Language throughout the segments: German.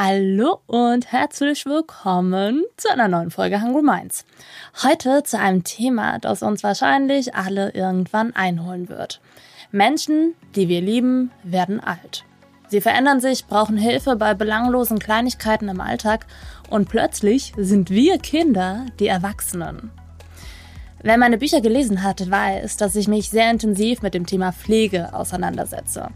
Hallo und herzlich willkommen zu einer neuen Folge Hungry Minds. Heute zu einem Thema, das uns wahrscheinlich alle irgendwann einholen wird. Menschen, die wir lieben, werden alt. Sie verändern sich, brauchen Hilfe bei belanglosen Kleinigkeiten im Alltag und plötzlich sind wir Kinder die Erwachsenen. Wer meine Bücher gelesen hat, weiß, dass ich mich sehr intensiv mit dem Thema Pflege auseinandersetze.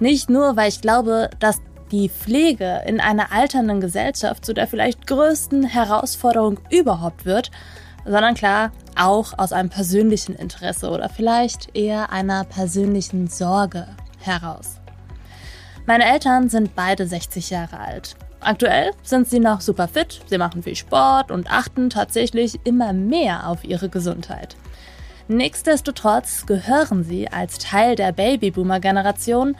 Nicht nur, weil ich glaube, dass die Pflege in einer alternden Gesellschaft zu der vielleicht größten Herausforderung überhaupt wird, sondern klar auch aus einem persönlichen Interesse oder vielleicht eher einer persönlichen Sorge heraus. Meine Eltern sind beide 60 Jahre alt. Aktuell sind sie noch super fit, sie machen viel Sport und achten tatsächlich immer mehr auf ihre Gesundheit. Nichtsdestotrotz gehören sie als Teil der Babyboomer-Generation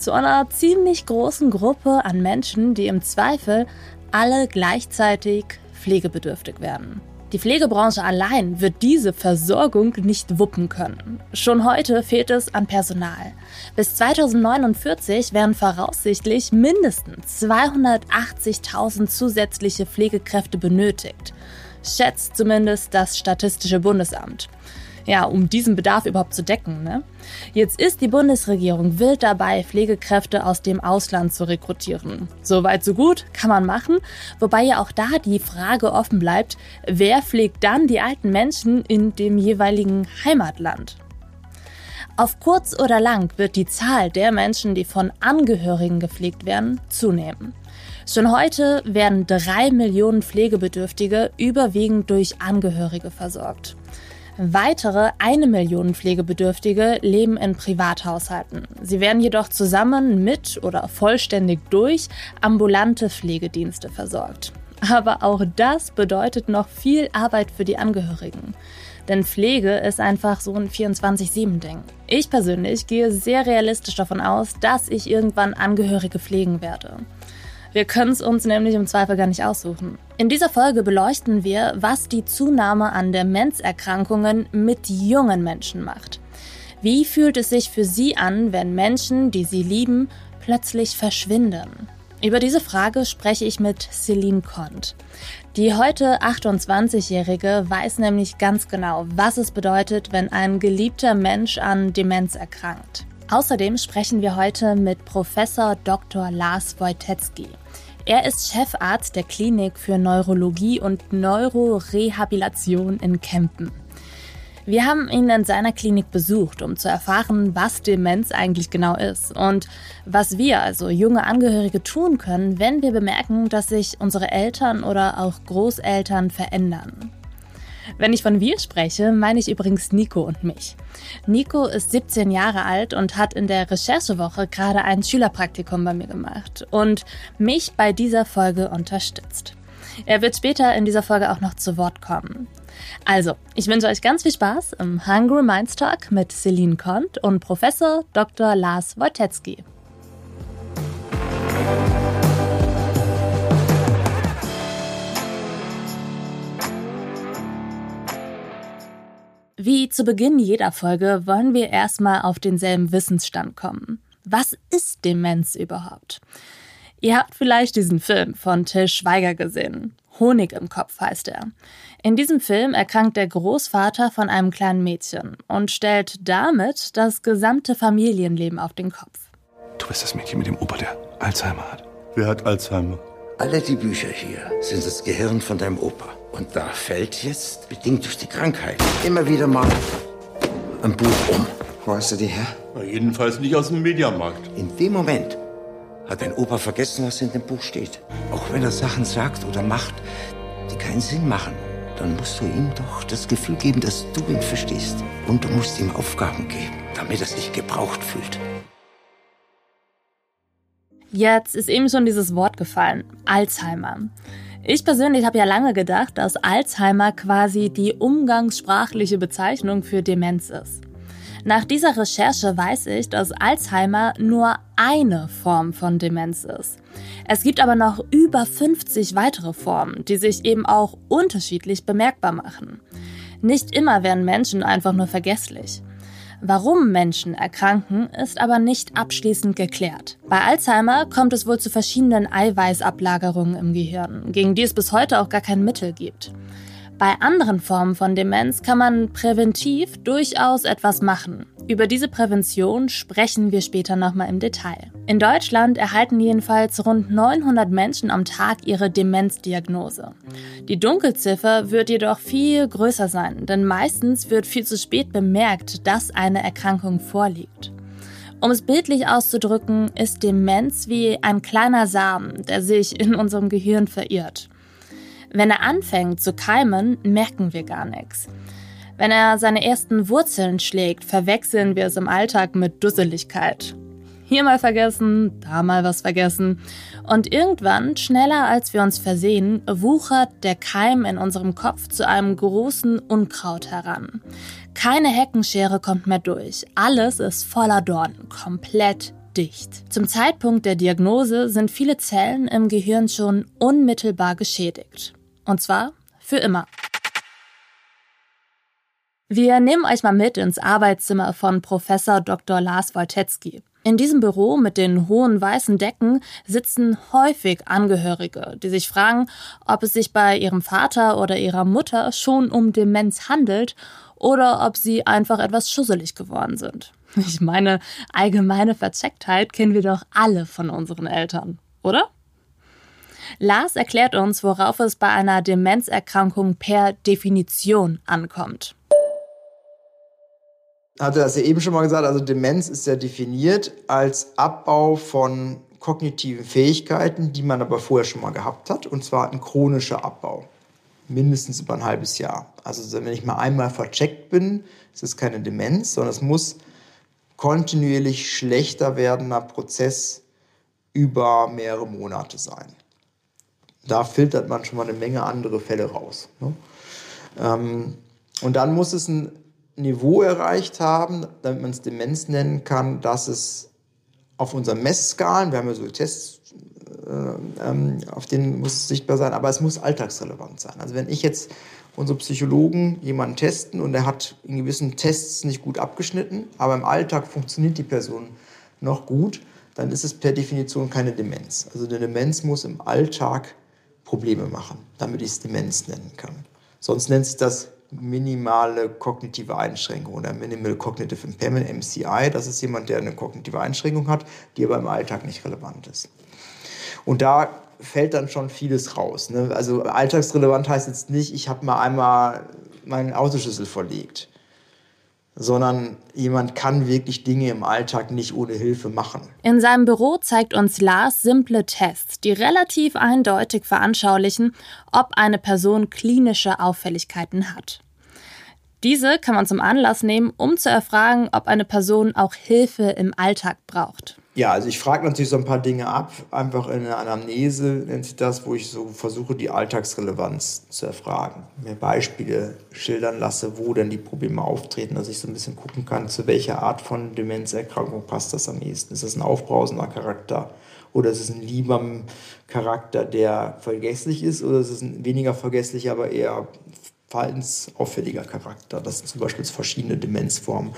zu einer ziemlich großen Gruppe an Menschen, die im Zweifel alle gleichzeitig pflegebedürftig werden. Die Pflegebranche allein wird diese Versorgung nicht wuppen können. Schon heute fehlt es an Personal. Bis 2049 werden voraussichtlich mindestens 280.000 zusätzliche Pflegekräfte benötigt, schätzt zumindest das Statistische Bundesamt ja, um diesen Bedarf überhaupt zu decken. Ne? Jetzt ist die Bundesregierung wild dabei, Pflegekräfte aus dem Ausland zu rekrutieren. Soweit so gut, kann man machen, wobei ja auch da die Frage offen bleibt, wer pflegt dann die alten Menschen in dem jeweiligen Heimatland? Auf kurz oder lang wird die Zahl der Menschen, die von Angehörigen gepflegt werden, zunehmen. Schon heute werden drei Millionen Pflegebedürftige überwiegend durch Angehörige versorgt. Weitere eine Million Pflegebedürftige leben in Privathaushalten. Sie werden jedoch zusammen mit oder vollständig durch ambulante Pflegedienste versorgt. Aber auch das bedeutet noch viel Arbeit für die Angehörigen. Denn Pflege ist einfach so ein 24-7-Ding. Ich persönlich gehe sehr realistisch davon aus, dass ich irgendwann Angehörige pflegen werde. Wir können es uns nämlich im Zweifel gar nicht aussuchen. In dieser Folge beleuchten wir, was die Zunahme an Demenzerkrankungen mit jungen Menschen macht. Wie fühlt es sich für Sie an, wenn Menschen, die Sie lieben, plötzlich verschwinden? Über diese Frage spreche ich mit Celine Kont. Die heute 28-Jährige weiß nämlich ganz genau, was es bedeutet, wenn ein geliebter Mensch an Demenz erkrankt. Außerdem sprechen wir heute mit Professor Dr. Lars Wojtecki. Er ist Chefarzt der Klinik für Neurologie und Neurorehabilitation in Kempen. Wir haben ihn in seiner Klinik besucht, um zu erfahren, was Demenz eigentlich genau ist und was wir, also junge Angehörige, tun können, wenn wir bemerken, dass sich unsere Eltern oder auch Großeltern verändern. Wenn ich von wir spreche, meine ich übrigens Nico und mich. Nico ist 17 Jahre alt und hat in der Recherchewoche gerade ein Schülerpraktikum bei mir gemacht und mich bei dieser Folge unterstützt. Er wird später in dieser Folge auch noch zu Wort kommen. Also, ich wünsche euch ganz viel Spaß im Hungry Minds Talk mit Celine Kont und Professor Dr. Lars Wojtecki. Wie zu Beginn jeder Folge wollen wir erstmal auf denselben Wissensstand kommen. Was ist Demenz überhaupt? Ihr habt vielleicht diesen Film von Till Schweiger gesehen. Honig im Kopf heißt er. In diesem Film erkrankt der Großvater von einem kleinen Mädchen und stellt damit das gesamte Familienleben auf den Kopf. Du bist das Mädchen mit dem Opa, der Alzheimer hat. Wer hat Alzheimer? Alle die Bücher hier sind das Gehirn von deinem Opa. Und da fällt jetzt, bedingt durch die Krankheit, immer wieder mal ein Buch um. Wo hast du die her? Na, jedenfalls nicht aus dem Mediamarkt. In dem Moment hat dein Opa vergessen, was in dem Buch steht. Auch wenn er Sachen sagt oder macht, die keinen Sinn machen, dann musst du ihm doch das Gefühl geben, dass du ihn verstehst. Und du musst ihm Aufgaben geben, damit er sich gebraucht fühlt. Jetzt ist eben schon dieses Wort gefallen, Alzheimer. Ich persönlich habe ja lange gedacht, dass Alzheimer quasi die umgangssprachliche Bezeichnung für Demenz ist. Nach dieser Recherche weiß ich, dass Alzheimer nur eine Form von Demenz ist. Es gibt aber noch über 50 weitere Formen, die sich eben auch unterschiedlich bemerkbar machen. Nicht immer werden Menschen einfach nur vergesslich. Warum Menschen erkranken, ist aber nicht abschließend geklärt. Bei Alzheimer kommt es wohl zu verschiedenen Eiweißablagerungen im Gehirn, gegen die es bis heute auch gar kein Mittel gibt. Bei anderen Formen von Demenz kann man präventiv durchaus etwas machen. Über diese Prävention sprechen wir später nochmal im Detail. In Deutschland erhalten jedenfalls rund 900 Menschen am Tag ihre Demenzdiagnose. Die Dunkelziffer wird jedoch viel größer sein, denn meistens wird viel zu spät bemerkt, dass eine Erkrankung vorliegt. Um es bildlich auszudrücken, ist Demenz wie ein kleiner Samen, der sich in unserem Gehirn verirrt. Wenn er anfängt zu keimen, merken wir gar nichts. Wenn er seine ersten Wurzeln schlägt, verwechseln wir es im Alltag mit Dusseligkeit. Hier mal vergessen, da mal was vergessen. Und irgendwann, schneller als wir uns versehen, wuchert der Keim in unserem Kopf zu einem großen Unkraut heran. Keine Heckenschere kommt mehr durch. Alles ist voller Dornen, komplett dicht. Zum Zeitpunkt der Diagnose sind viele Zellen im Gehirn schon unmittelbar geschädigt. Und zwar für immer. Wir nehmen euch mal mit ins Arbeitszimmer von Professor Dr. Lars Woltetzky. In diesem Büro mit den hohen weißen Decken sitzen häufig Angehörige, die sich fragen, ob es sich bei ihrem Vater oder ihrer Mutter schon um Demenz handelt oder ob sie einfach etwas schusselig geworden sind. Ich meine, allgemeine Verzecktheit kennen wir doch alle von unseren Eltern, oder? Lars erklärt uns, worauf es bei einer Demenzerkrankung per Definition ankommt. Hatte das ja eben schon mal gesagt, also Demenz ist ja definiert als Abbau von kognitiven Fähigkeiten, die man aber vorher schon mal gehabt hat, und zwar ein chronischer Abbau. Mindestens über ein halbes Jahr. Also wenn ich mal einmal vercheckt bin, ist es keine Demenz, sondern es muss kontinuierlich schlechter werdender Prozess über mehrere Monate sein da filtert man schon mal eine Menge andere Fälle raus. Ne? Ähm, und dann muss es ein Niveau erreicht haben, damit man es Demenz nennen kann, dass es auf unseren Messskalen, wir haben ja so Tests, äh, ähm, auf denen muss es sichtbar sein, aber es muss alltagsrelevant sein. Also wenn ich jetzt unsere Psychologen jemanden testen und er hat in gewissen Tests nicht gut abgeschnitten, aber im Alltag funktioniert die Person noch gut, dann ist es per Definition keine Demenz. Also eine Demenz muss im Alltag Probleme machen, damit ich es Demenz nennen kann. Sonst nennt sich das minimale kognitive Einschränkung oder Minimal Cognitive Impairment, MCI. Das ist jemand, der eine kognitive Einschränkung hat, die aber im Alltag nicht relevant ist. Und da fällt dann schon vieles raus. Ne? Also alltagsrelevant heißt jetzt nicht, ich habe mal einmal meinen Autoschlüssel verlegt sondern jemand kann wirklich Dinge im Alltag nicht ohne Hilfe machen. In seinem Büro zeigt uns Lars simple Tests, die relativ eindeutig veranschaulichen, ob eine Person klinische Auffälligkeiten hat. Diese kann man zum Anlass nehmen, um zu erfragen, ob eine Person auch Hilfe im Alltag braucht. Ja, also ich frage natürlich so ein paar Dinge ab, einfach in der Anamnese nennt sich das, wo ich so versuche, die Alltagsrelevanz zu erfragen. Mir Beispiele schildern lasse, wo denn die Probleme auftreten, dass ich so ein bisschen gucken kann, zu welcher Art von Demenzerkrankung passt das am ehesten. Ist das ein aufbrausender Charakter oder ist es ein lieber Charakter, der vergesslich ist oder ist es ein weniger vergesslich, aber eher verhaltensauffälliger Charakter. Das sind zum Beispiel verschiedene Demenzformen,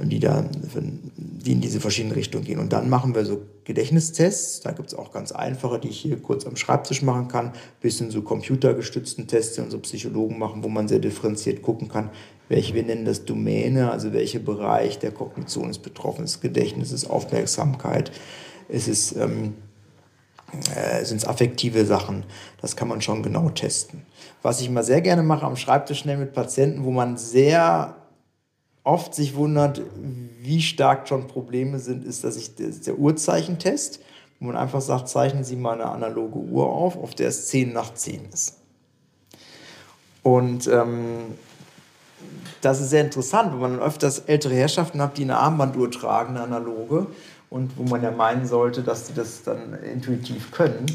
die, da, die in diese verschiedenen Richtungen gehen. Und dann machen wir so Gedächtnistests. Da gibt es auch ganz einfache, die ich hier kurz am Schreibtisch machen kann, bis hin zu computergestützten Tests, die unsere Psychologen machen, wo man sehr differenziert gucken kann, welche wir nennen das Domäne, also welcher Bereich der Kognition ist betroffen. Ist Gedächtnis, ist Aufmerksamkeit, ist es ähm, äh, sind es affektive Sachen. Das kann man schon genau testen. Was ich immer sehr gerne mache am Schreibtisch schnell mit Patienten, wo man sehr oft sich wundert, wie stark schon Probleme sind, ist, dass ich das der Uhrzeichentest, wo man einfach sagt, zeichnen Sie mal eine analoge Uhr auf, auf der es 10 nach 10 ist. Und ähm, das ist sehr interessant, wenn man öfters ältere Herrschaften hat, die eine Armbanduhr tragen, eine analoge, und wo man ja meinen sollte, dass sie das dann intuitiv können.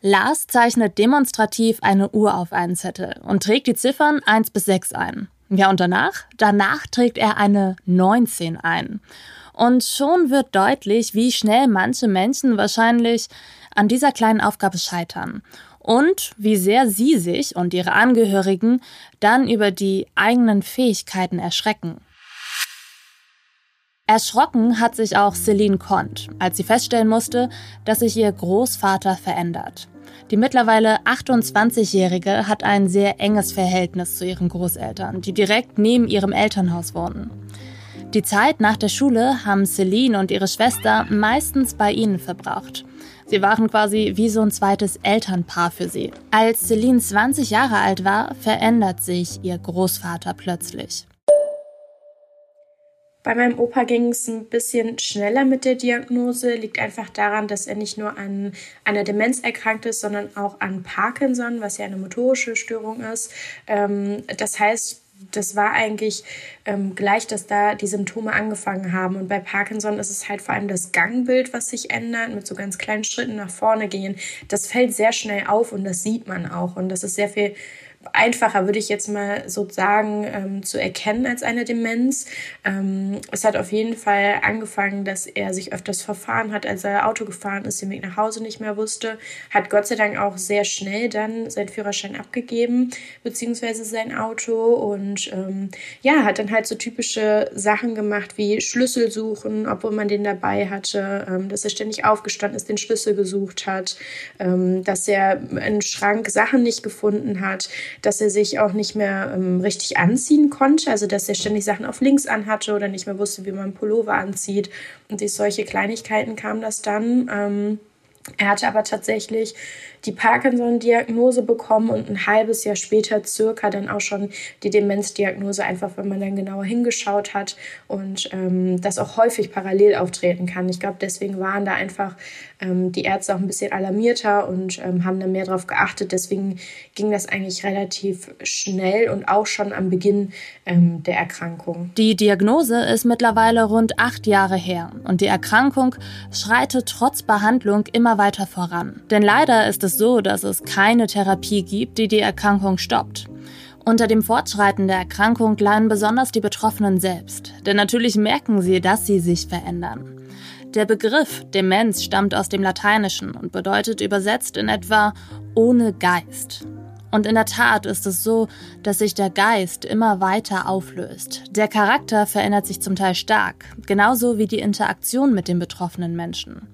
Lars zeichnet demonstrativ eine Uhr auf einen Zettel und trägt die Ziffern 1 bis 6 ein. Ja, und danach? Danach trägt er eine 19 ein. Und schon wird deutlich, wie schnell manche Menschen wahrscheinlich an dieser kleinen Aufgabe scheitern und wie sehr sie sich und ihre Angehörigen dann über die eigenen Fähigkeiten erschrecken. Erschrocken hat sich auch Celine Kont, als sie feststellen musste, dass sich ihr Großvater verändert. Die mittlerweile 28-Jährige hat ein sehr enges Verhältnis zu ihren Großeltern, die direkt neben ihrem Elternhaus wohnen. Die Zeit nach der Schule haben Celine und ihre Schwester meistens bei ihnen verbracht. Sie waren quasi wie so ein zweites Elternpaar für sie. Als Celine 20 Jahre alt war, verändert sich ihr Großvater plötzlich. Bei meinem Opa ging es ein bisschen schneller mit der Diagnose. Liegt einfach daran, dass er nicht nur an einer Demenz erkrankt ist, sondern auch an Parkinson, was ja eine motorische Störung ist. Ähm, das heißt, das war eigentlich ähm, gleich, dass da die Symptome angefangen haben. Und bei Parkinson ist es halt vor allem das Gangbild, was sich ändert, mit so ganz kleinen Schritten nach vorne gehen. Das fällt sehr schnell auf und das sieht man auch. Und das ist sehr viel einfacher, würde ich jetzt mal so sagen, ähm, zu erkennen als eine Demenz. Ähm, es hat auf jeden Fall angefangen, dass er sich öfters verfahren hat, als er Auto gefahren ist, den Weg nach Hause nicht mehr wusste. Hat Gott sei Dank auch sehr schnell dann seinen Führerschein abgegeben, beziehungsweise sein Auto. Und ähm, ja, hat dann halt so typische Sachen gemacht wie Schlüssel suchen, obwohl man den dabei hatte, ähm, dass er ständig aufgestanden ist, den Schlüssel gesucht hat, ähm, dass er im Schrank Sachen nicht gefunden hat dass er sich auch nicht mehr ähm, richtig anziehen konnte, also dass er ständig Sachen auf links anhatte oder nicht mehr wusste, wie man Pullover anzieht. Und durch solche Kleinigkeiten kam das dann. Ähm, er hatte aber tatsächlich die Parkinson-Diagnose bekommen und ein halbes Jahr später circa dann auch schon die Demenzdiagnose, einfach wenn man dann genauer hingeschaut hat und ähm, das auch häufig parallel auftreten kann. Ich glaube, deswegen waren da einfach ähm, die Ärzte auch ein bisschen alarmierter und ähm, haben da mehr drauf geachtet. Deswegen ging das eigentlich relativ schnell und auch schon am Beginn ähm, der Erkrankung. Die Diagnose ist mittlerweile rund acht Jahre her und die Erkrankung schreitet trotz Behandlung immer weiter voran. Denn leider ist es so, dass es keine Therapie gibt, die die Erkrankung stoppt. Unter dem Fortschreiten der Erkrankung leiden besonders die Betroffenen selbst, denn natürlich merken sie, dass sie sich verändern. Der Begriff Demenz stammt aus dem Lateinischen und bedeutet übersetzt in etwa ohne Geist. Und in der Tat ist es so, dass sich der Geist immer weiter auflöst. Der Charakter verändert sich zum Teil stark, genauso wie die Interaktion mit den betroffenen Menschen.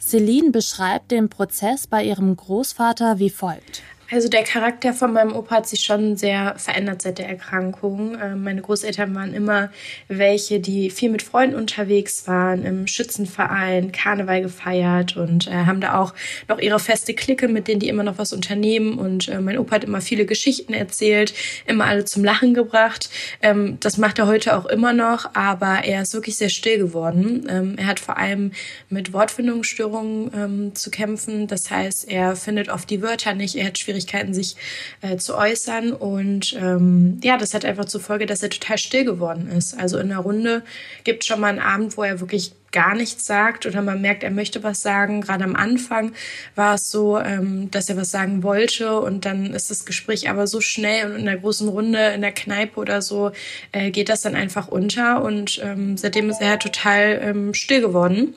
Celine beschreibt den Prozess bei ihrem Großvater wie folgt. Also der Charakter von meinem Opa hat sich schon sehr verändert seit der Erkrankung. Ähm, meine Großeltern waren immer welche, die viel mit Freunden unterwegs waren, im Schützenverein, Karneval gefeiert und äh, haben da auch noch ihre feste Clique, mit denen die immer noch was unternehmen. Und äh, mein Opa hat immer viele Geschichten erzählt, immer alle zum Lachen gebracht. Ähm, das macht er heute auch immer noch, aber er ist wirklich sehr still geworden. Ähm, er hat vor allem mit Wortfindungsstörungen zu kämpfen. Das heißt, er findet oft die Wörter nicht, er hat schwierige Schwierigkeiten, sich äh, zu äußern. Und ähm, ja, das hat einfach zur Folge, dass er total still geworden ist. Also in der Runde gibt es schon mal einen Abend, wo er wirklich gar nichts sagt oder man merkt, er möchte was sagen. Gerade am Anfang war es so, ähm, dass er was sagen wollte und dann ist das Gespräch aber so schnell und in der großen Runde in der Kneipe oder so äh, geht das dann einfach unter und ähm, seitdem ist er halt total ähm, still geworden.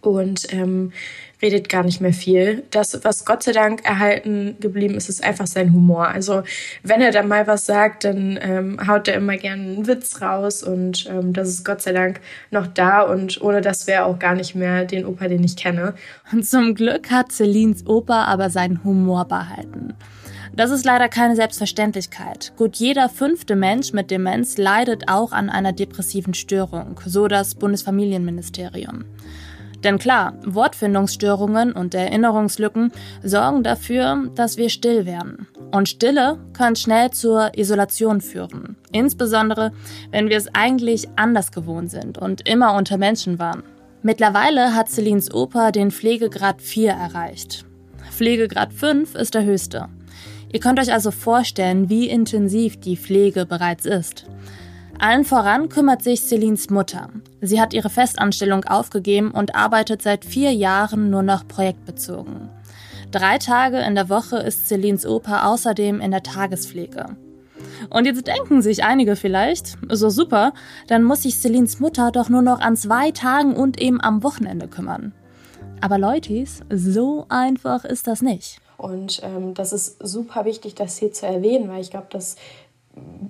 Und ähm, redet gar nicht mehr viel. Das, was Gott sei Dank erhalten geblieben ist, ist einfach sein Humor. Also wenn er dann mal was sagt, dann ähm, haut er immer gerne einen Witz raus und ähm, das ist Gott sei Dank noch da und ohne das wäre auch gar nicht mehr den Opa, den ich kenne. Und zum Glück hat Celines Opa aber seinen Humor behalten. Das ist leider keine Selbstverständlichkeit. Gut jeder fünfte Mensch mit Demenz leidet auch an einer depressiven Störung, so das Bundesfamilienministerium. Denn klar, Wortfindungsstörungen und Erinnerungslücken sorgen dafür, dass wir still werden. Und Stille kann schnell zur Isolation führen. Insbesondere, wenn wir es eigentlich anders gewohnt sind und immer unter Menschen waren. Mittlerweile hat Celines Opa den Pflegegrad 4 erreicht. Pflegegrad 5 ist der höchste. Ihr könnt euch also vorstellen, wie intensiv die Pflege bereits ist. Allen voran kümmert sich Celines Mutter. Sie hat ihre Festanstellung aufgegeben und arbeitet seit vier Jahren nur noch projektbezogen. Drei Tage in der Woche ist Celines Opa außerdem in der Tagespflege. Und jetzt denken sich einige vielleicht, so super, dann muss sich Celines Mutter doch nur noch an zwei Tagen und eben am Wochenende kümmern. Aber Leutis, so einfach ist das nicht. Und ähm, das ist super wichtig, das hier zu erwähnen, weil ich glaube, das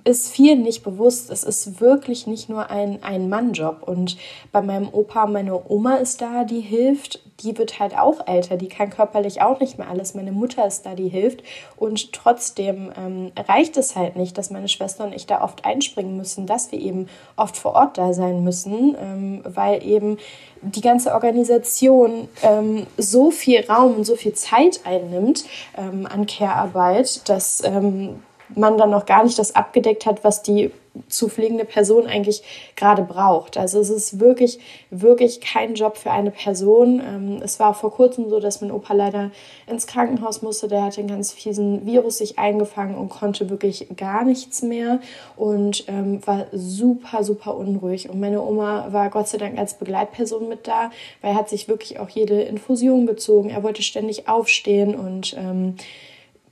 ist vielen nicht bewusst. Es ist wirklich nicht nur ein Ein-Mann-Job. Und bei meinem Opa, meine Oma ist da, die hilft. Die wird halt auch älter. Die kann körperlich auch nicht mehr alles. Meine Mutter ist da, die hilft. Und trotzdem ähm, reicht es halt nicht, dass meine Schwester und ich da oft einspringen müssen, dass wir eben oft vor Ort da sein müssen, ähm, weil eben die ganze Organisation ähm, so viel Raum und so viel Zeit einnimmt ähm, an Care-Arbeit, dass ähm, man dann noch gar nicht das abgedeckt hat, was die zu pflegende Person eigentlich gerade braucht. Also es ist wirklich, wirklich kein Job für eine Person. Ähm, es war vor kurzem so, dass mein Opa leider ins Krankenhaus musste. Der hatte einen ganz fiesen Virus sich eingefangen und konnte wirklich gar nichts mehr und ähm, war super, super unruhig. Und meine Oma war Gott sei Dank als Begleitperson mit da, weil er hat sich wirklich auch jede Infusion gezogen. Er wollte ständig aufstehen und ähm,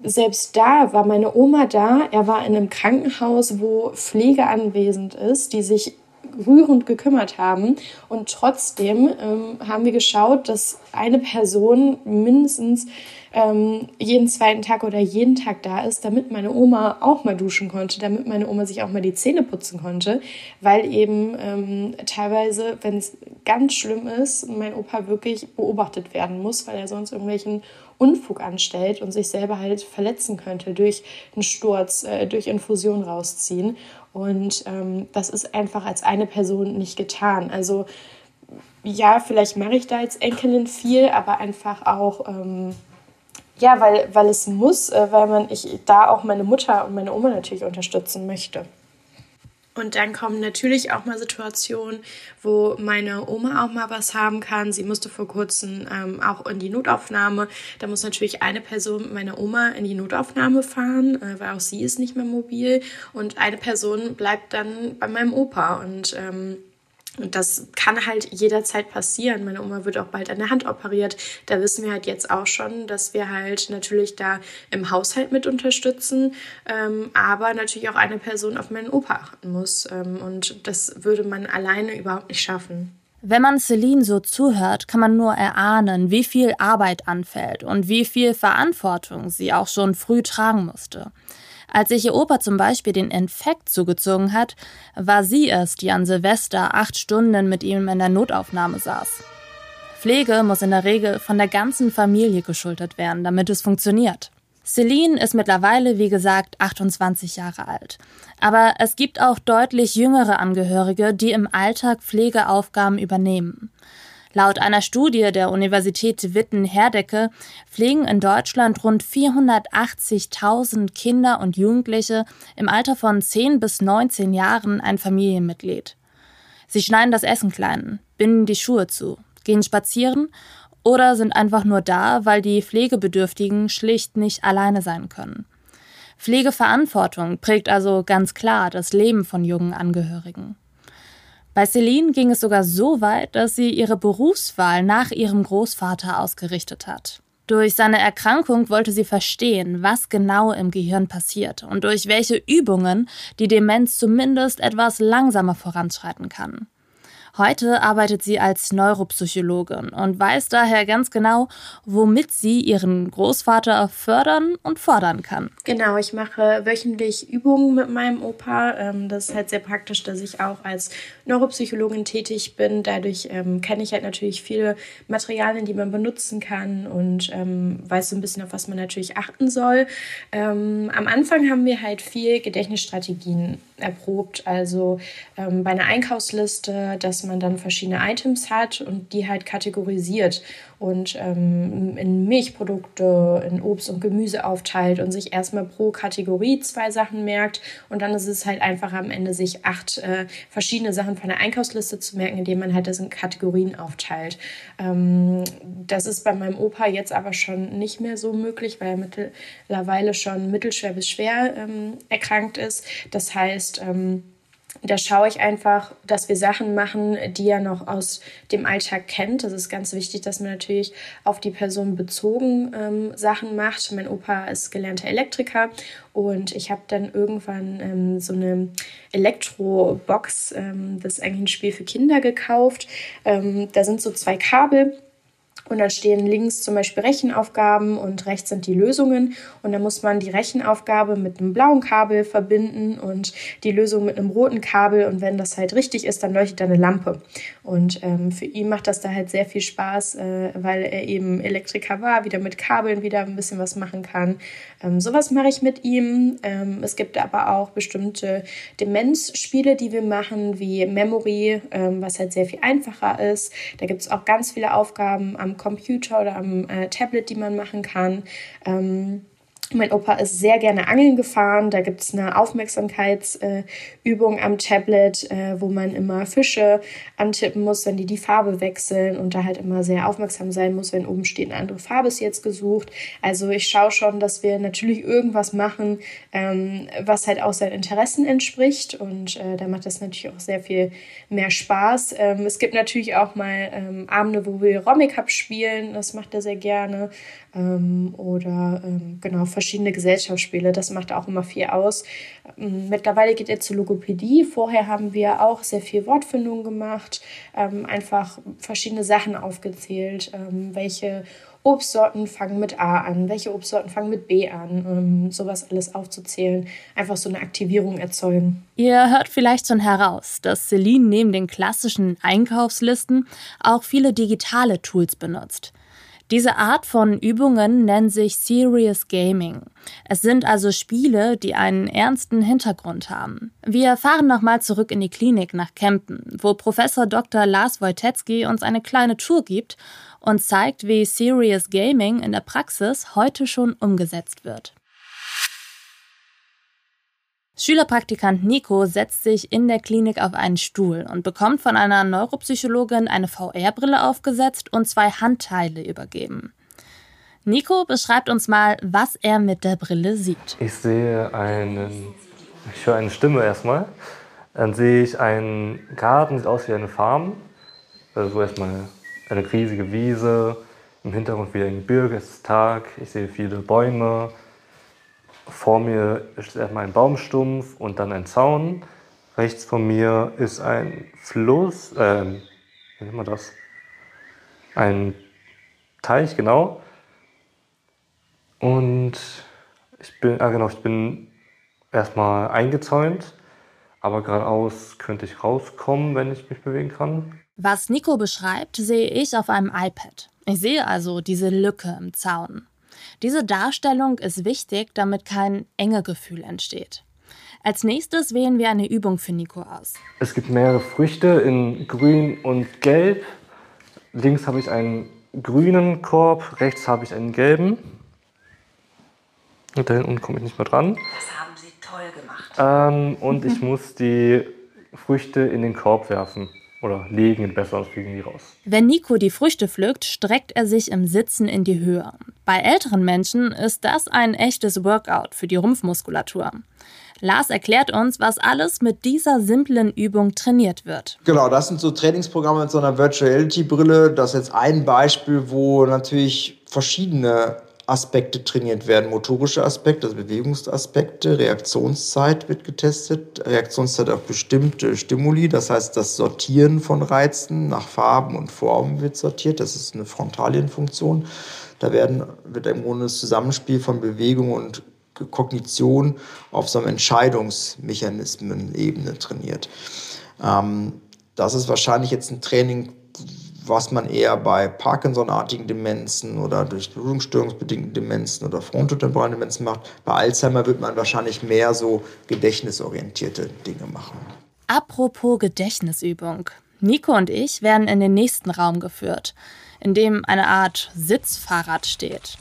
selbst da war meine Oma da. Er war in einem Krankenhaus, wo Pflege anwesend ist, die sich rührend gekümmert haben. Und trotzdem ähm, haben wir geschaut, dass eine Person mindestens ähm, jeden zweiten Tag oder jeden Tag da ist, damit meine Oma auch mal duschen konnte, damit meine Oma sich auch mal die Zähne putzen konnte, weil eben ähm, teilweise, wenn es ganz schlimm ist, mein Opa wirklich beobachtet werden muss, weil er sonst irgendwelchen Unfug anstellt und sich selber halt verletzen könnte durch einen Sturz, äh, durch Infusion rausziehen. Und ähm, das ist einfach als eine Person nicht getan. Also ja, vielleicht mache ich da als Enkelin viel, aber einfach auch, ähm, ja, weil, weil es muss, äh, weil man ich da auch meine Mutter und meine Oma natürlich unterstützen möchte. Und dann kommen natürlich auch mal Situationen, wo meine Oma auch mal was haben kann. Sie musste vor kurzem ähm, auch in die Notaufnahme. Da muss natürlich eine Person mit meiner Oma in die Notaufnahme fahren, äh, weil auch sie ist nicht mehr mobil. Und eine Person bleibt dann bei meinem Opa. Und ähm, und das kann halt jederzeit passieren. Meine Oma wird auch bald an der Hand operiert. Da wissen wir halt jetzt auch schon, dass wir halt natürlich da im Haushalt mit unterstützen, ähm, aber natürlich auch eine Person auf meinen Opa achten muss. Ähm, und das würde man alleine überhaupt nicht schaffen. Wenn man Celine so zuhört, kann man nur erahnen, wie viel Arbeit anfällt und wie viel Verantwortung sie auch schon früh tragen musste. Als sich ihr Opa zum Beispiel den Infekt zugezogen hat, war sie es, die an Silvester acht Stunden mit ihm in der Notaufnahme saß. Pflege muss in der Regel von der ganzen Familie geschultert werden, damit es funktioniert. Celine ist mittlerweile, wie gesagt, 28 Jahre alt. Aber es gibt auch deutlich jüngere Angehörige, die im Alltag Pflegeaufgaben übernehmen. Laut einer Studie der Universität Witten-Herdecke pflegen in Deutschland rund 480.000 Kinder und Jugendliche im Alter von 10 bis 19 Jahren ein Familienmitglied. Sie schneiden das Essen klein, binden die Schuhe zu, gehen spazieren oder sind einfach nur da, weil die Pflegebedürftigen schlicht nicht alleine sein können. Pflegeverantwortung prägt also ganz klar das Leben von jungen Angehörigen. Bei Celine ging es sogar so weit, dass sie ihre Berufswahl nach ihrem Großvater ausgerichtet hat. Durch seine Erkrankung wollte sie verstehen, was genau im Gehirn passiert und durch welche Übungen die Demenz zumindest etwas langsamer voranschreiten kann. Heute arbeitet sie als Neuropsychologin und weiß daher ganz genau, womit sie ihren Großvater fördern und fordern kann. Genau, ich mache wöchentlich Übungen mit meinem Opa. Ähm, das ist halt sehr praktisch, dass ich auch als Neuropsychologin tätig bin. Dadurch ähm, kenne ich halt natürlich viele Materialien, die man benutzen kann und ähm, weiß so ein bisschen, auf was man natürlich achten soll. Am Anfang haben wir halt viel Gedächtnisstrategien erprobt. Also bei einer Einkaufsliste, dass man dann verschiedene Items hat und die halt kategorisiert und ähm, in Milchprodukte, in Obst und Gemüse aufteilt und sich erstmal pro Kategorie zwei Sachen merkt. Und dann ist es halt einfach am Ende, sich acht äh, verschiedene Sachen von der Einkaufsliste zu merken, indem man halt das in Kategorien aufteilt. Ähm, das ist bei meinem Opa jetzt aber schon nicht mehr so möglich, weil er mittlerweile schon mittelschwer bis schwer ähm, erkrankt ist. Das heißt, ähm, da schaue ich einfach, dass wir Sachen machen, die er noch aus dem Alltag kennt. Das ist ganz wichtig, dass man natürlich auf die Person bezogen ähm, Sachen macht. Mein Opa ist gelernter Elektriker und ich habe dann irgendwann ähm, so eine Elektrobox, ähm, das ist eigentlich ein Spiel für Kinder gekauft. Ähm, da sind so zwei Kabel und dann stehen links zum Beispiel Rechenaufgaben und rechts sind die Lösungen. Und dann muss man die Rechenaufgabe mit einem blauen Kabel verbinden und die Lösung mit einem roten Kabel. Und wenn das halt richtig ist, dann leuchtet da eine Lampe. Und ähm, für ihn macht das da halt sehr viel Spaß, äh, weil er eben Elektriker war, wieder mit Kabeln wieder ein bisschen was machen kann. Ähm, sowas mache ich mit ihm. Ähm, es gibt aber auch bestimmte Demenzspiele, die wir machen, wie Memory, ähm, was halt sehr viel einfacher ist. Da gibt es auch ganz viele Aufgaben am Computer oder am äh, Tablet, die man machen kann. Ähm, mein Opa ist sehr gerne angeln gefahren. Da gibt es eine Aufmerksamkeitsübung äh, am Tablet, äh, wo man immer Fische antippen muss, wenn die die Farbe wechseln und da halt immer sehr aufmerksam sein muss, wenn oben steht, eine andere Farbe ist jetzt gesucht. Also ich schaue schon, dass wir natürlich irgendwas machen, ähm, was halt auch seinen Interessen entspricht und äh, da macht das natürlich auch sehr viel mehr Spaß. Ähm, es gibt natürlich auch mal ähm, Abende, wo wir Romicup spielen. Das macht er sehr gerne ähm, oder ähm, genau verschiedene Gesellschaftsspiele. Das macht auch immer viel aus. Ähm, mittlerweile geht er zur Logopädie. Vorher haben wir auch sehr viel Wortfindung gemacht, ähm, einfach verschiedene Sachen aufgezählt, ähm, welche Obstsorten fangen mit A an, welche Obstsorten fangen mit B an, um sowas alles aufzuzählen, einfach so eine Aktivierung erzeugen. Ihr hört vielleicht schon heraus, dass Celine neben den klassischen Einkaufslisten auch viele digitale Tools benutzt. Diese Art von Übungen nennen sich Serious Gaming. Es sind also Spiele, die einen ernsten Hintergrund haben. Wir fahren nochmal zurück in die Klinik nach Kempen, wo Professor Dr. Lars Wojtecki uns eine kleine Tour gibt und zeigt, wie Serious Gaming in der Praxis heute schon umgesetzt wird. Schülerpraktikant Nico setzt sich in der Klinik auf einen Stuhl und bekommt von einer Neuropsychologin eine VR-Brille aufgesetzt und zwei Handteile übergeben. Nico beschreibt uns mal, was er mit der Brille sieht. Ich sehe einen, ich höre eine Stimme erstmal. Dann sehe ich einen Garten, sieht aus wie eine Farm. Also erstmal eine riesige Wiese, im Hintergrund wieder ein Gebirge, es ist Tag, ich sehe viele Bäume, vor mir ist erstmal ein Baumstumpf und dann ein Zaun. Rechts von mir ist ein Fluss, äh, wie nennt man das? Ein Teich, genau. Und ich bin, ah genau, ich bin erstmal eingezäunt, aber geradeaus könnte ich rauskommen, wenn ich mich bewegen kann. Was Nico beschreibt, sehe ich auf einem iPad. Ich sehe also diese Lücke im Zaun. Diese Darstellung ist wichtig, damit kein Engegefühl entsteht. Als nächstes wählen wir eine Übung für Nico aus. Es gibt mehrere Früchte in grün und gelb. Links habe ich einen grünen Korb, rechts habe ich einen gelben. Und da hinten komme ich nicht mehr dran. Das haben Sie toll gemacht. Ähm, und ich muss die Früchte in den Korb werfen oder legen, besser, sonst fliegen die raus. Wenn Nico die Früchte pflückt, streckt er sich im Sitzen in die Höhe. Bei älteren Menschen ist das ein echtes Workout für die Rumpfmuskulatur. Lars erklärt uns, was alles mit dieser simplen Übung trainiert wird. Genau, das sind so Trainingsprogramme mit so einer Virtual Reality Brille. Das ist jetzt ein Beispiel, wo natürlich verschiedene Aspekte trainiert werden. Motorische Aspekte, also Bewegungsaspekte, Reaktionszeit wird getestet, Reaktionszeit auf bestimmte Stimuli, das heißt das Sortieren von Reizen nach Farben und Formen wird sortiert, das ist eine Frontalienfunktion. Da werden, wird im Grunde das Zusammenspiel von Bewegung und Kognition auf so einem Entscheidungsmechanismen-Ebene trainiert. Ähm, das ist wahrscheinlich jetzt ein Training, was man eher bei Parkinson-artigen Demenzen oder durch berührungsstörungsbedingten Demenzen oder frontotemporalen Demenzen macht. Bei Alzheimer wird man wahrscheinlich mehr so gedächtnisorientierte Dinge machen. Apropos Gedächtnisübung. Nico und ich werden in den nächsten Raum geführt, in dem eine Art Sitzfahrrad steht.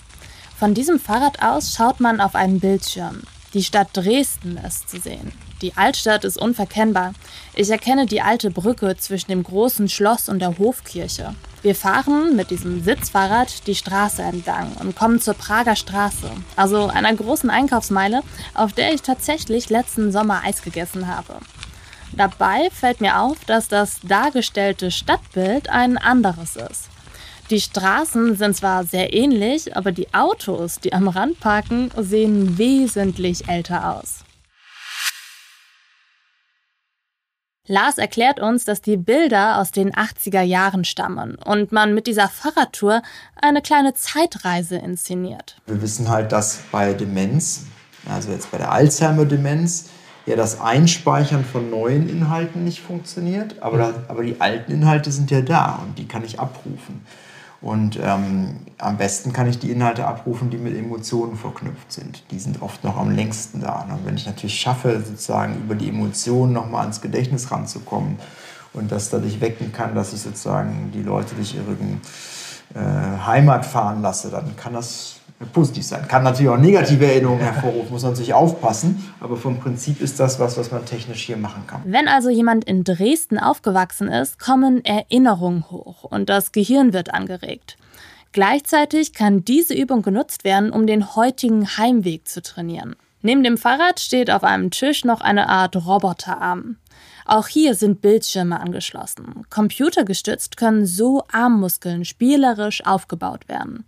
Von diesem Fahrrad aus schaut man auf einen Bildschirm. Die Stadt Dresden ist zu sehen. Die Altstadt ist unverkennbar. Ich erkenne die alte Brücke zwischen dem großen Schloss und der Hofkirche. Wir fahren mit diesem Sitzfahrrad die Straße entlang und kommen zur Prager Straße, also einer großen Einkaufsmeile, auf der ich tatsächlich letzten Sommer Eis gegessen habe. Dabei fällt mir auf, dass das dargestellte Stadtbild ein anderes ist. Die Straßen sind zwar sehr ähnlich, aber die Autos, die am Rand parken, sehen wesentlich älter aus. Lars erklärt uns, dass die Bilder aus den 80er Jahren stammen und man mit dieser Fahrradtour eine kleine Zeitreise inszeniert. Wir wissen halt, dass bei Demenz, also jetzt bei der Alzheimer-Demenz, ja das Einspeichern von neuen Inhalten nicht funktioniert, aber, das, aber die alten Inhalte sind ja da und die kann ich abrufen. Und ähm, am besten kann ich die Inhalte abrufen, die mit Emotionen verknüpft sind. Die sind oft noch am längsten da. Und wenn ich natürlich schaffe, sozusagen über die Emotionen nochmal ans Gedächtnis ranzukommen und das dadurch wecken kann, dass ich sozusagen die Leute durch ihre äh, Heimat fahren lasse, dann kann das positiv sein. Kann natürlich auch negative Erinnerungen hervorrufen, muss man natürlich aufpassen. Aber vom Prinzip ist das was, was man technisch hier machen kann. Wenn also jemand in Dresden aufgewachsen ist, kommen Erinnerungen hoch und das Gehirn wird angeregt. Gleichzeitig kann diese Übung genutzt werden, um den heutigen Heimweg zu trainieren. Neben dem Fahrrad steht auf einem Tisch noch eine Art Roboterarm. Auch hier sind Bildschirme angeschlossen. Computergestützt können so Armmuskeln spielerisch aufgebaut werden.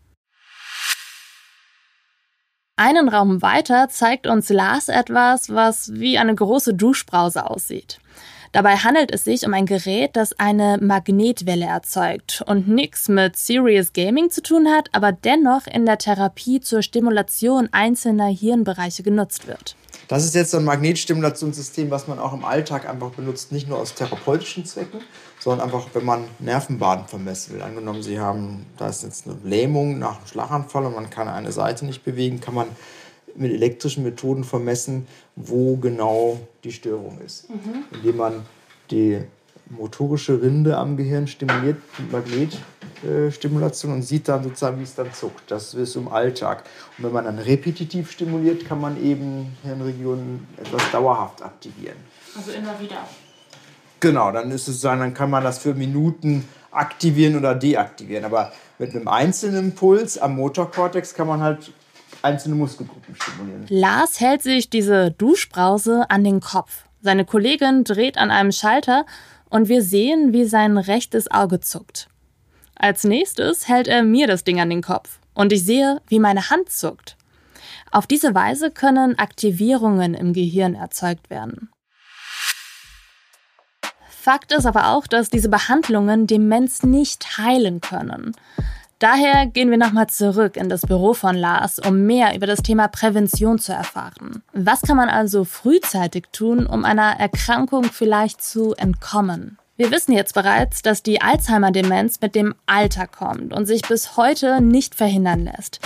Einen Raum weiter zeigt uns Lars etwas, was wie eine große Duschbrause aussieht. Dabei handelt es sich um ein Gerät, das eine Magnetwelle erzeugt und nichts mit Serious Gaming zu tun hat, aber dennoch in der Therapie zur Stimulation einzelner Hirnbereiche genutzt wird. Das ist jetzt so ein Magnetstimulationssystem, was man auch im Alltag einfach benutzt, nicht nur aus therapeutischen Zwecken, sondern einfach, wenn man Nervenbaden vermessen will. Angenommen, Sie haben, da ist jetzt eine Lähmung nach einem Schlaganfall und man kann eine Seite nicht bewegen, kann man mit elektrischen Methoden vermessen, wo genau die Störung ist. Mhm. Indem man die motorische Rinde am Gehirn stimuliert mit Magnetstimulation und sieht dann sozusagen, wie es dann zuckt. Das ist im Alltag. Und wenn man dann repetitiv stimuliert, kann man eben Hirnregionen etwas dauerhaft aktivieren. Also immer wieder. Genau, dann ist es dann kann man das für Minuten aktivieren oder deaktivieren. Aber mit einem einzelnen Impuls am Motorkortex kann man halt einzelne Muskelgruppen stimulieren. Lars hält sich diese Duschbrause an den Kopf. Seine Kollegin dreht an einem Schalter und wir sehen, wie sein rechtes Auge zuckt. Als nächstes hält er mir das Ding an den Kopf und ich sehe, wie meine Hand zuckt. Auf diese Weise können Aktivierungen im Gehirn erzeugt werden. Fakt ist aber auch, dass diese Behandlungen Demenz nicht heilen können. Daher gehen wir nochmal zurück in das Büro von Lars, um mehr über das Thema Prävention zu erfahren. Was kann man also frühzeitig tun, um einer Erkrankung vielleicht zu entkommen? Wir wissen jetzt bereits, dass die Alzheimer-Demenz mit dem Alter kommt und sich bis heute nicht verhindern lässt.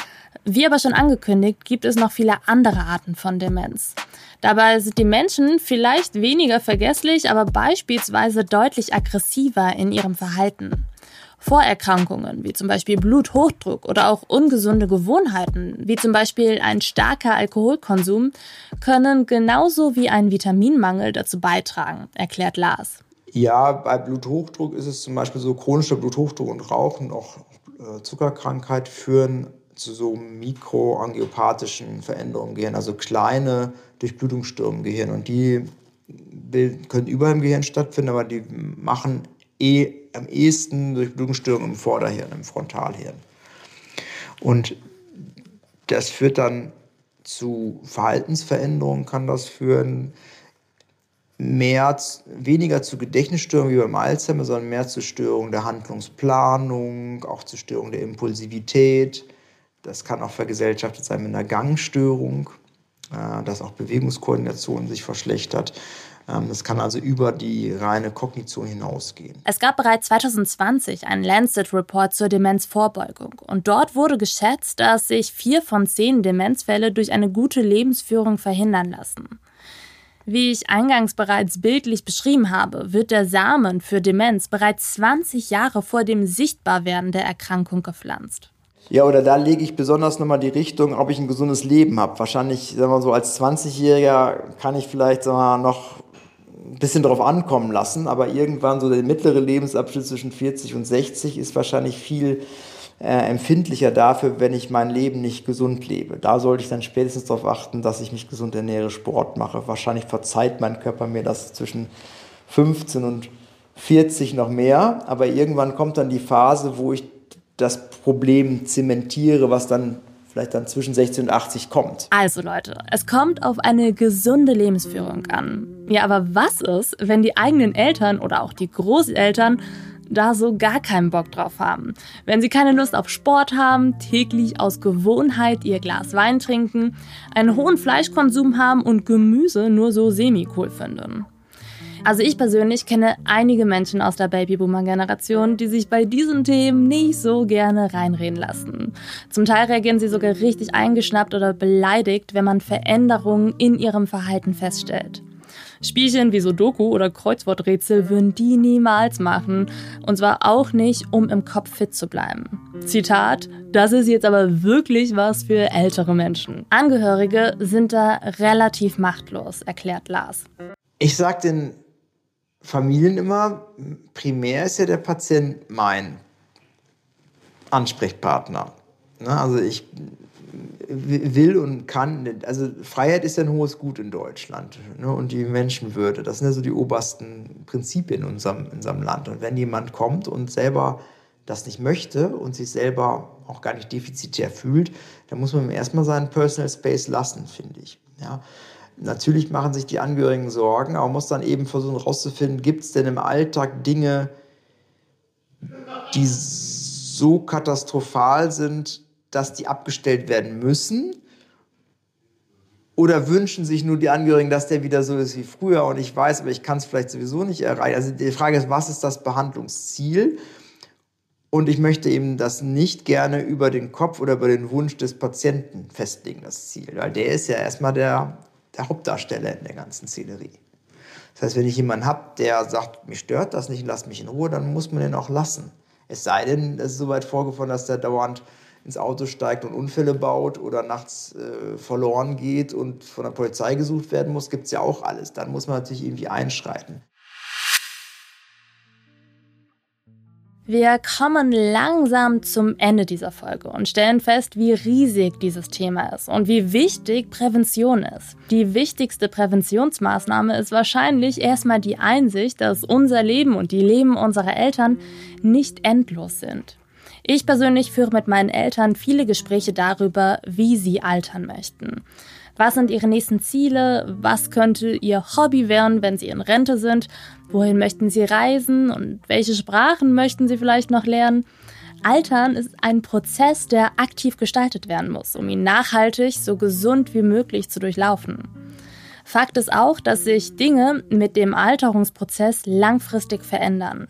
Wie aber schon angekündigt, gibt es noch viele andere Arten von Demenz. Dabei sind die Menschen vielleicht weniger vergesslich, aber beispielsweise deutlich aggressiver in ihrem Verhalten. Vorerkrankungen wie zum Beispiel Bluthochdruck oder auch ungesunde Gewohnheiten wie zum Beispiel ein starker Alkoholkonsum können genauso wie ein Vitaminmangel dazu beitragen, erklärt Lars. Ja, bei Bluthochdruck ist es zum Beispiel so, chronischer Bluthochdruck und Rauchen, auch äh, Zuckerkrankheit führen zu so mikroangiopathischen Veränderungen im Gehirn, also kleine Durchblutungsstürme im Gehirn. Und die können überall im Gehirn stattfinden, aber die machen eh am ehesten durch Blutungsstörungen im Vorderhirn, im Frontalhirn. Und das führt dann zu Verhaltensveränderungen, kann das führen, mehr, weniger zu Gedächtnisstörungen wie beim Alzheimer, sondern mehr zu Störungen der Handlungsplanung, auch zu Störungen der Impulsivität. Das kann auch vergesellschaftet sein mit einer Gangstörung, äh, dass auch Bewegungskoordination sich verschlechtert. Ähm, das kann also über die reine Kognition hinausgehen. Es gab bereits 2020 einen Lancet-Report zur Demenzvorbeugung und dort wurde geschätzt, dass sich vier von zehn Demenzfälle durch eine gute Lebensführung verhindern lassen. Wie ich eingangs bereits bildlich beschrieben habe, wird der Samen für Demenz bereits 20 Jahre vor dem Sichtbarwerden der Erkrankung gepflanzt. Ja, oder da lege ich besonders nochmal die Richtung, ob ich ein gesundes Leben habe. Wahrscheinlich, sagen wir so, als 20-Jähriger kann ich vielleicht sagen wir, noch ein bisschen drauf ankommen lassen, aber irgendwann so der mittlere Lebensabschnitt zwischen 40 und 60 ist wahrscheinlich viel äh, empfindlicher dafür, wenn ich mein Leben nicht gesund lebe. Da sollte ich dann spätestens darauf achten, dass ich mich gesund ernähre, Sport mache. Wahrscheinlich verzeiht mein Körper mir das zwischen 15 und 40 noch mehr, aber irgendwann kommt dann die Phase, wo ich das Problem zementiere, was dann vielleicht dann zwischen 60 und 80 kommt. Also Leute, es kommt auf eine gesunde Lebensführung an. Ja, aber was ist, wenn die eigenen Eltern oder auch die Großeltern da so gar keinen Bock drauf haben? Wenn sie keine Lust auf Sport haben, täglich aus Gewohnheit ihr Glas Wein trinken, einen hohen Fleischkonsum haben und Gemüse nur so semi-cool finden. Also ich persönlich kenne einige Menschen aus der Babyboomer-Generation, die sich bei diesen Themen nicht so gerne reinreden lassen. Zum Teil reagieren sie sogar richtig eingeschnappt oder beleidigt, wenn man Veränderungen in ihrem Verhalten feststellt. Spielchen wie Sudoku oder Kreuzworträtsel würden die niemals machen. Und zwar auch nicht, um im Kopf fit zu bleiben. Zitat, das ist jetzt aber wirklich was für ältere Menschen. Angehörige sind da relativ machtlos, erklärt Lars. Ich sag den Familien immer, primär ist ja der Patient mein Ansprechpartner. Ne? Also ich will und kann, also Freiheit ist ja ein hohes Gut in Deutschland ne? und die Menschenwürde, das sind ja so die obersten Prinzipien in unserem, in unserem Land. Und wenn jemand kommt und selber das nicht möchte und sich selber auch gar nicht defizitär fühlt, dann muss man ihm erstmal seinen Personal Space lassen, finde ich. Ja? Natürlich machen sich die Angehörigen Sorgen, aber man muss dann eben versuchen herauszufinden, gibt es denn im Alltag Dinge, die so katastrophal sind, dass die abgestellt werden müssen? Oder wünschen sich nur die Angehörigen, dass der wieder so ist wie früher und ich weiß, aber ich kann es vielleicht sowieso nicht erreichen. Also die Frage ist, was ist das Behandlungsziel? Und ich möchte eben das nicht gerne über den Kopf oder über den Wunsch des Patienten festlegen, das Ziel. Weil der ist ja erstmal der der Hauptdarsteller in der ganzen Szenerie. Das heißt, wenn ich jemanden habe, der sagt, mich stört das nicht, lasst mich in Ruhe, dann muss man den auch lassen. Es sei denn, es ist so weit vorgefunden, dass der dauernd ins Auto steigt und Unfälle baut oder nachts äh, verloren geht und von der Polizei gesucht werden muss, gibt es ja auch alles. Dann muss man natürlich irgendwie einschreiten. Wir kommen langsam zum Ende dieser Folge und stellen fest, wie riesig dieses Thema ist und wie wichtig Prävention ist. Die wichtigste Präventionsmaßnahme ist wahrscheinlich erstmal die Einsicht, dass unser Leben und die Leben unserer Eltern nicht endlos sind. Ich persönlich führe mit meinen Eltern viele Gespräche darüber, wie sie altern möchten. Was sind ihre nächsten Ziele? Was könnte ihr Hobby werden, wenn sie in Rente sind? Wohin möchten sie reisen und welche Sprachen möchten sie vielleicht noch lernen? Altern ist ein Prozess, der aktiv gestaltet werden muss, um ihn nachhaltig so gesund wie möglich zu durchlaufen. Fakt ist auch, dass sich Dinge mit dem Alterungsprozess langfristig verändern.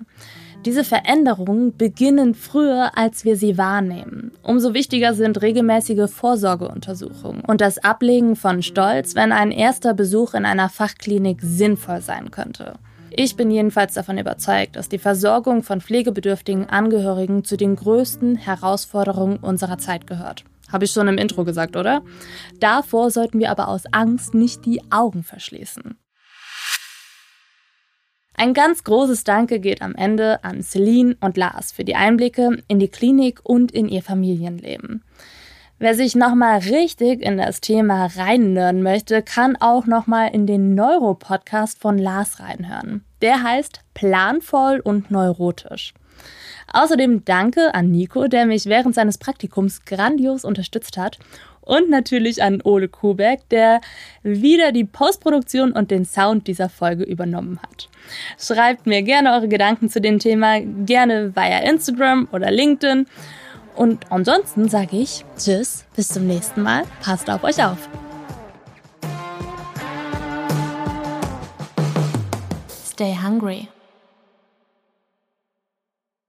Diese Veränderungen beginnen früher, als wir sie wahrnehmen. Umso wichtiger sind regelmäßige Vorsorgeuntersuchungen und das Ablegen von Stolz, wenn ein erster Besuch in einer Fachklinik sinnvoll sein könnte. Ich bin jedenfalls davon überzeugt, dass die Versorgung von pflegebedürftigen Angehörigen zu den größten Herausforderungen unserer Zeit gehört. Habe ich schon im Intro gesagt, oder? Davor sollten wir aber aus Angst nicht die Augen verschließen. Ein ganz großes Danke geht am Ende an Celine und Lars für die Einblicke in die Klinik und in ihr Familienleben. Wer sich nochmal richtig in das Thema reinnörden möchte, kann auch nochmal in den Neuro-Podcast von Lars reinhören. Der heißt Planvoll und Neurotisch. Außerdem danke an Nico, der mich während seines Praktikums grandios unterstützt hat und natürlich an Ole Kubeck, der wieder die Postproduktion und den Sound dieser Folge übernommen hat. Schreibt mir gerne eure Gedanken zu dem Thema, gerne via Instagram oder LinkedIn. Und ansonsten sage ich Tschüss, bis zum nächsten Mal, passt auf euch auf. Stay hungry.